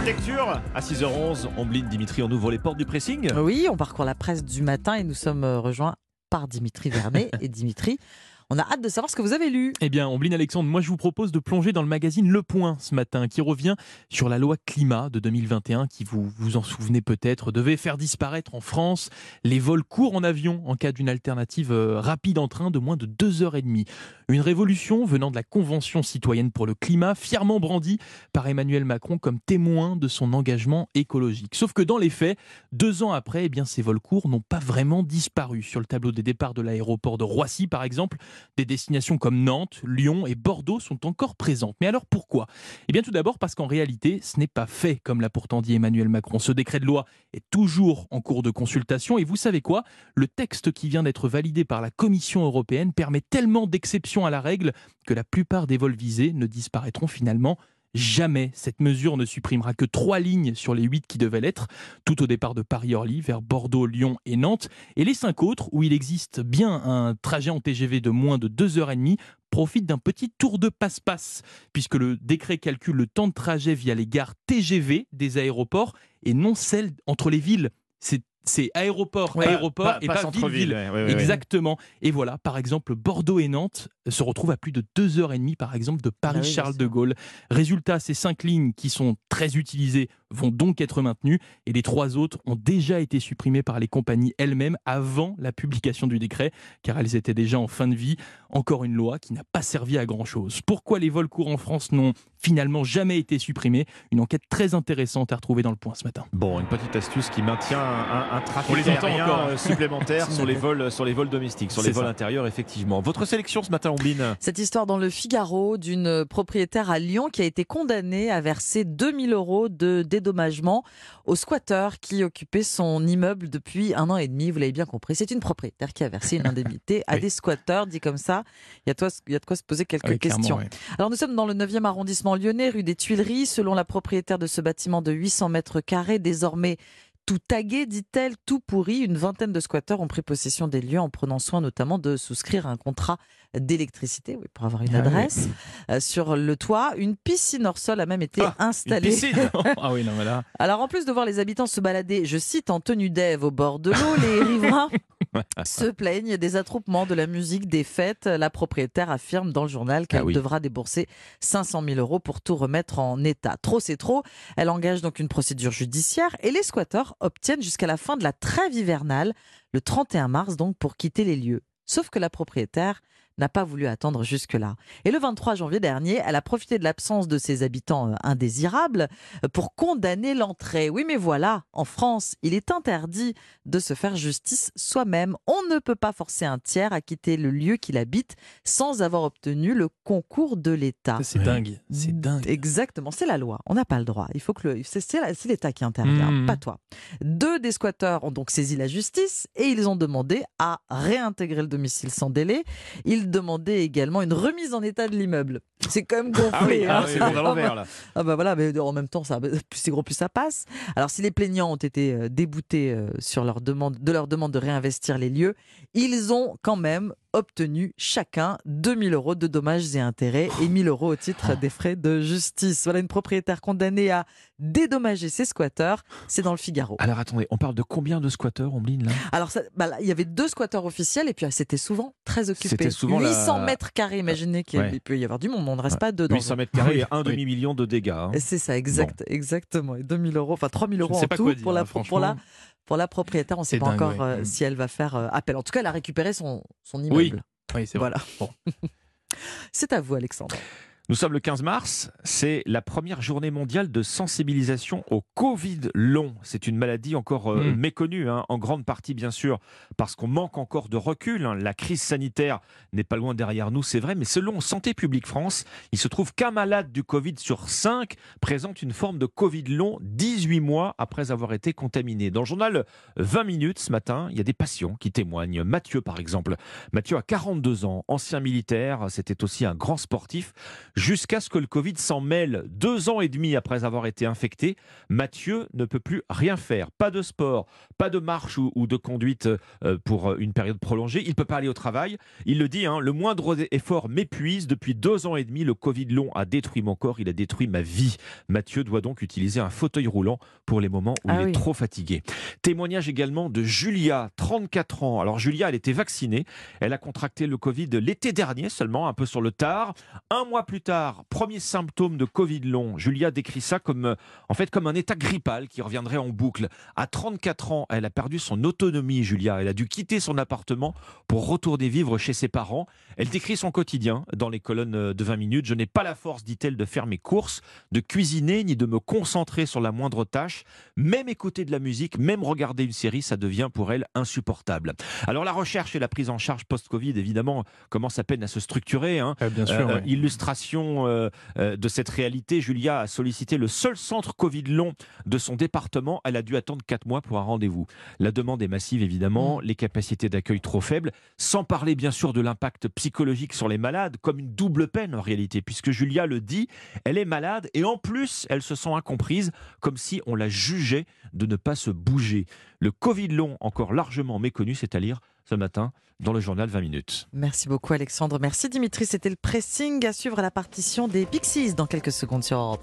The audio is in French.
de lecture à 6h11. Ombline, Dimitri, on ouvre les portes du pressing. Oui, on parcourt la presse du matin et nous sommes euh, rejoints par Dimitri Vernet. et Dimitri, on a hâte de savoir ce que vous avez lu. Eh bien, Ombline Alexandre, moi je vous propose de plonger dans le magazine Le Point ce matin, qui revient sur la loi climat de 2021, qui vous vous en souvenez peut-être, devait faire disparaître en France les vols courts en avion en cas d'une alternative euh, rapide en train de moins de 2h30. Une révolution venant de la Convention citoyenne pour le climat, fièrement brandie par Emmanuel Macron comme témoin de son engagement écologique. Sauf que dans les faits, deux ans après, eh bien, ces vols courts n'ont pas vraiment disparu. Sur le tableau des départs de l'aéroport de Roissy, par exemple, des destinations comme Nantes, Lyon et Bordeaux sont encore présentes. Mais alors pourquoi? Eh bien tout d'abord parce qu'en réalité, ce n'est pas fait, comme l'a pourtant dit Emmanuel Macron. Ce décret de loi est toujours en cours de consultation et vous savez quoi? Le texte qui vient d'être validé par la Commission européenne permet tellement d'exceptions à la règle que la plupart des vols visés ne disparaîtront finalement Jamais cette mesure ne supprimera que trois lignes sur les huit qui devaient l'être, tout au départ de Paris-Orly vers Bordeaux, Lyon et Nantes. Et les cinq autres, où il existe bien un trajet en TGV de moins de deux heures et demie, profitent d'un petit tour de passe-passe, puisque le décret calcule le temps de trajet via les gares TGV des aéroports et non celles entre les villes. C'est c'est aéroport, aéroport et pas, ville-ville. Exactement. Et voilà, par exemple, Bordeaux et Nantes se retrouvent à plus de 2h30, par exemple, de Paris-Charles ah de Gaulle. Résultat, ces cinq lignes qui sont très utilisées vont donc être maintenues et les trois autres ont déjà été supprimées par les compagnies elles-mêmes avant la publication du décret, car elles étaient déjà en fin de vie. Encore une loi qui n'a pas servi à grand-chose. Pourquoi les vols courts en France n'ont finalement jamais été supprimés? Une enquête très intéressante à retrouver dans le point ce matin. Bon, une petite astuce qui maintient un, trafic aérien euh, supplémentaire sur les vols, sur les vols domestiques, sur les vols intérieurs, effectivement. Votre sélection ce matin, Cette histoire dans le Figaro d'une propriétaire à Lyon qui a été condamnée à verser 2000 euros de dédommagement au squatteur qui occupait son immeuble depuis un an et demi. Vous l'avez bien compris, c'est une propriétaire qui a versé une indemnité à des squatteurs, dit comme ça. Il y a, il y a de quoi se poser quelques questions. Alors nous sommes dans le 9e arrondissement lyonnais, rue des Tuileries. Selon la propriétaire de ce bâtiment de 800 mètres carrés, désormais tout tagué, dit-elle, tout pourri. Une vingtaine de squatteurs ont pris possession des lieux en prenant soin notamment de souscrire un contrat d'électricité oui, pour avoir une ah adresse. Euh, sur le toit, une piscine hors sol a même été ah, installée. ah oui, non, voilà. Alors en plus de voir les habitants se balader, je cite, en tenue d'Ève au bord de l'eau, les riverains se plaignent des attroupements, de la musique, des fêtes. La propriétaire affirme dans le journal qu'elle ah devra débourser 500 000 euros pour tout remettre en état. Trop, c'est trop. Elle engage donc une procédure judiciaire et les squatteurs obtiennent jusqu'à la fin de la trêve hivernale, le 31 mars donc, pour quitter les lieux. Sauf que la propriétaire n'a pas voulu attendre jusque-là. Et le 23 janvier dernier, elle a profité de l'absence de ses habitants euh, indésirables euh, pour condamner l'entrée. Oui, mais voilà, en France, il est interdit de se faire justice soi-même. On ne peut pas forcer un tiers à quitter le lieu qu'il habite sans avoir obtenu le concours de l'État. C'est dingue, c'est dingue. Exactement, c'est la loi. On n'a pas le droit. Il faut que le... c'est l'État qui intervient, mmh. pas toi. Deux des squatteurs ont donc saisi la justice et ils ont demandé à réintégrer le domicile sans délai. Ils demander également une remise en état de l'immeuble. C'est quand même gonflé. Ah oui, hein. ah, c'est à l'envers là. Ah bah voilà, mais en même temps, ça, plus c'est gros, plus ça passe. Alors si les plaignants ont été euh, déboutés euh, sur leur demande, de leur demande de réinvestir les lieux, ils ont quand même obtenu chacun 2000 euros de dommages et intérêts et 1000 euros au titre des frais de justice. Voilà une propriétaire condamnée à dédommager ses squatteurs. C'est dans le Figaro. Alors attendez, on parle de combien de squatteurs, Ombline là? Alors bah il y avait deux squatteurs officiels et puis c'était souvent très occupé. C'était souvent 800 mètres carrés. Imaginez qu'il peut y avoir du monde. On ne reste pas dedans. 800 mètres carrés et un demi million de dégâts. Hein. C'est ça, exact, exactement. Et 2000 euros, enfin 3000 euros en tout pour, la, hein, pour la pour la propriétaire, on ne sait pas encore euh, mm. si elle va faire euh, appel. En tout cas, elle a récupéré son, son immeuble. Oui, c'est voilà. Bon. c'est à vous, Alexandre. Nous sommes le 15 mars, c'est la première journée mondiale de sensibilisation au Covid long. C'est une maladie encore euh, hmm. méconnue, hein, en grande partie bien sûr, parce qu'on manque encore de recul. Hein. La crise sanitaire n'est pas loin derrière nous, c'est vrai, mais selon Santé publique France, il se trouve qu'un malade du Covid sur 5 présente une forme de Covid long 18 mois après avoir été contaminé. Dans le journal 20 minutes ce matin, il y a des patients qui témoignent. Mathieu par exemple. Mathieu a 42 ans, ancien militaire, c'était aussi un grand sportif. Jusqu'à ce que le Covid s'en mêle. Deux ans et demi après avoir été infecté, Mathieu ne peut plus rien faire. Pas de sport, pas de marche ou, de conduite euh, pour une période prolongée. Il ne peut pas aller au travail. Il le dit, hein, le moindre effort m'épuise. Depuis deux ans et demi, le Covid long a détruit mon corps, il a détruit ma vie. Mathieu doit donc utiliser un fauteuil roulant pour les moments où ah il est trop fatigué. Témoignage également de Julia, 34 ans. Alors Julia, elle était vaccinée. Elle a contracté le Covid l'été dernier seulement, un peu sur le tard. Un mois plus tard, premier symptôme de Covid long. Julia décrit ça comme, en fait, comme un état grippal qui reviendrait en boucle. À 34 ans, elle a perdu son autonomie, Julia. Elle a dû quitter son appartement pour retourner vivre chez ses parents. Elle décrit son quotidien dans les colonnes de 20 minutes. Je n'ai pas la force, dit-elle, de faire mes courses, de cuisiner, ni de me concentrer sur la moindre tâche. Même écouter de la musique, même regarder une série, ça devient pour elle insupportable. Alors la recherche et la prise en charge post-Covid, évidemment, commencent à peine à se structurer. Hein. bien sûr, euh, Illustration euh, euh, de cette réalité, Julia a sollicité le seul centre Covid long de son département. Elle a dû attendre 4 mois pour un rendez-vous. La demande est massive, évidemment, mmh. les capacités d'accueil trop faibles, sans parler bien sûr de l'impact psychologique sur les malades, comme une double peine en réalité, puisque Julia le dit, elle est malade et en plus, elle se sent incomprise, comme si on la jugeait de ne pas se bouger. Le Covid long, encore largement méconnu, c'est à lire ce matin dans le journal 20 minutes. Merci beaucoup Alexandre. Merci Dimitri. C'était le pressing à suivre la partition des Pixies dans quelques secondes sur Europe.